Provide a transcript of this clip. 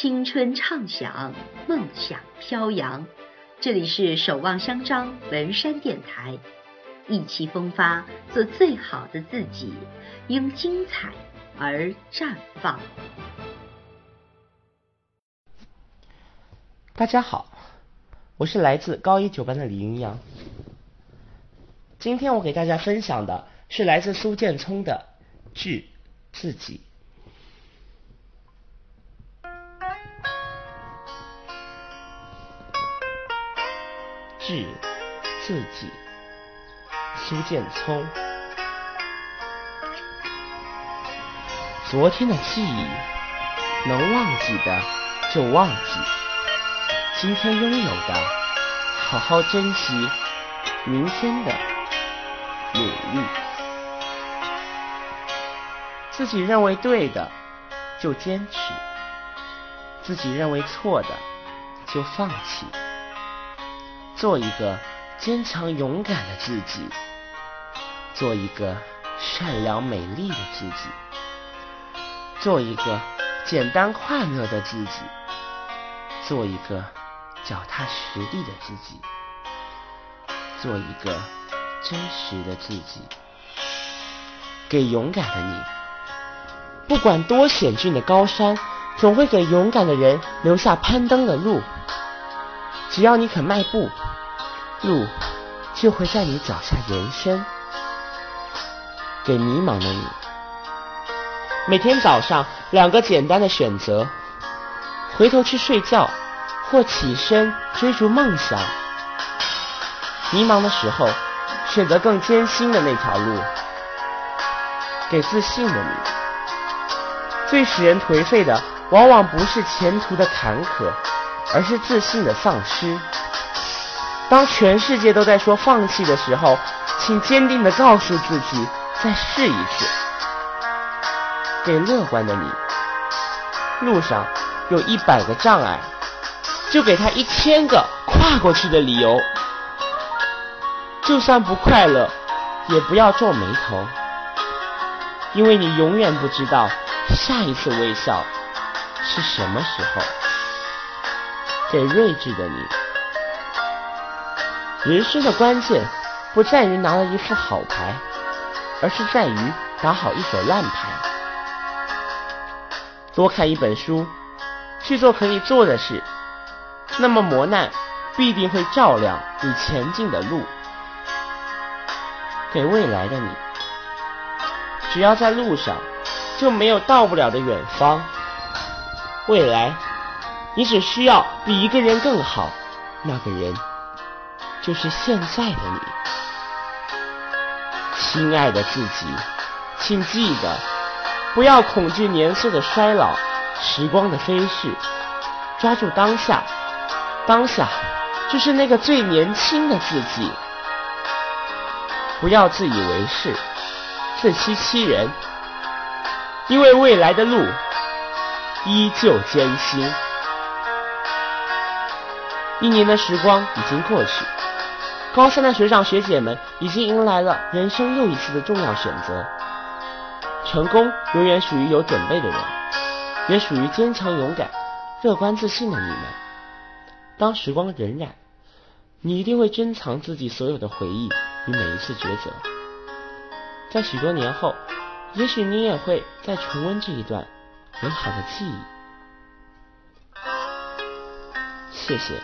青春畅想，梦想飘扬。这里是守望相张文山电台，意气风发，做最好的自己，因精彩而绽放。大家好，我是来自高一九班的李云阳。今天我给大家分享的是来自苏建聪的《致自己》。致自己，苏建聪。昨天的记忆，能忘记的就忘记；今天拥有的，好好珍惜；明天的，努力。自己认为对的，就坚持；自己认为错的，就放弃。做一个坚强勇敢的自己，做一个善良美丽的自己，做一个简单快乐的自己，做一个脚踏实地的自己，做一个真实的自己。给勇敢的你，不管多险峻的高山，总会给勇敢的人留下攀登的路。只要你肯迈步。路就会在你脚下延伸。给迷茫的你，每天早上两个简单的选择：回头去睡觉，或起身追逐梦想。迷茫的时候，选择更艰辛的那条路。给自信的你，最使人颓废的，往往不是前途的坎坷，而是自信的丧失。当全世界都在说放弃的时候，请坚定的告诉自己，再试一次。给乐观的你，路上有一百个障碍，就给他一千个跨过去的理由。就算不快乐，也不要皱眉头，因为你永远不知道下一次微笑是什么时候。给睿智的你。人生的关键不在于拿了一副好牌，而是在于打好一手烂牌。多看一本书，去做可以做的事，那么磨难必定会照亮你前进的路。给未来的你，只要在路上，就没有到不了的远方。未来，你只需要比一个人更好，那个人。就是现在的你，亲爱的自己，请记得，不要恐惧年岁的衰老，时光的飞逝，抓住当下，当下就是那个最年轻的自己。不要自以为是，自欺欺人，因为未来的路依旧艰辛。一年的时光已经过去。高三的学长学姐们已经迎来了人生又一次的重要选择。成功永远属于有准备的人，也属于坚强勇敢、乐观自信的你们。当时光荏苒，你一定会珍藏自己所有的回忆与每一次抉择。在许多年后，也许你也会再重温这一段美好的记忆。谢谢。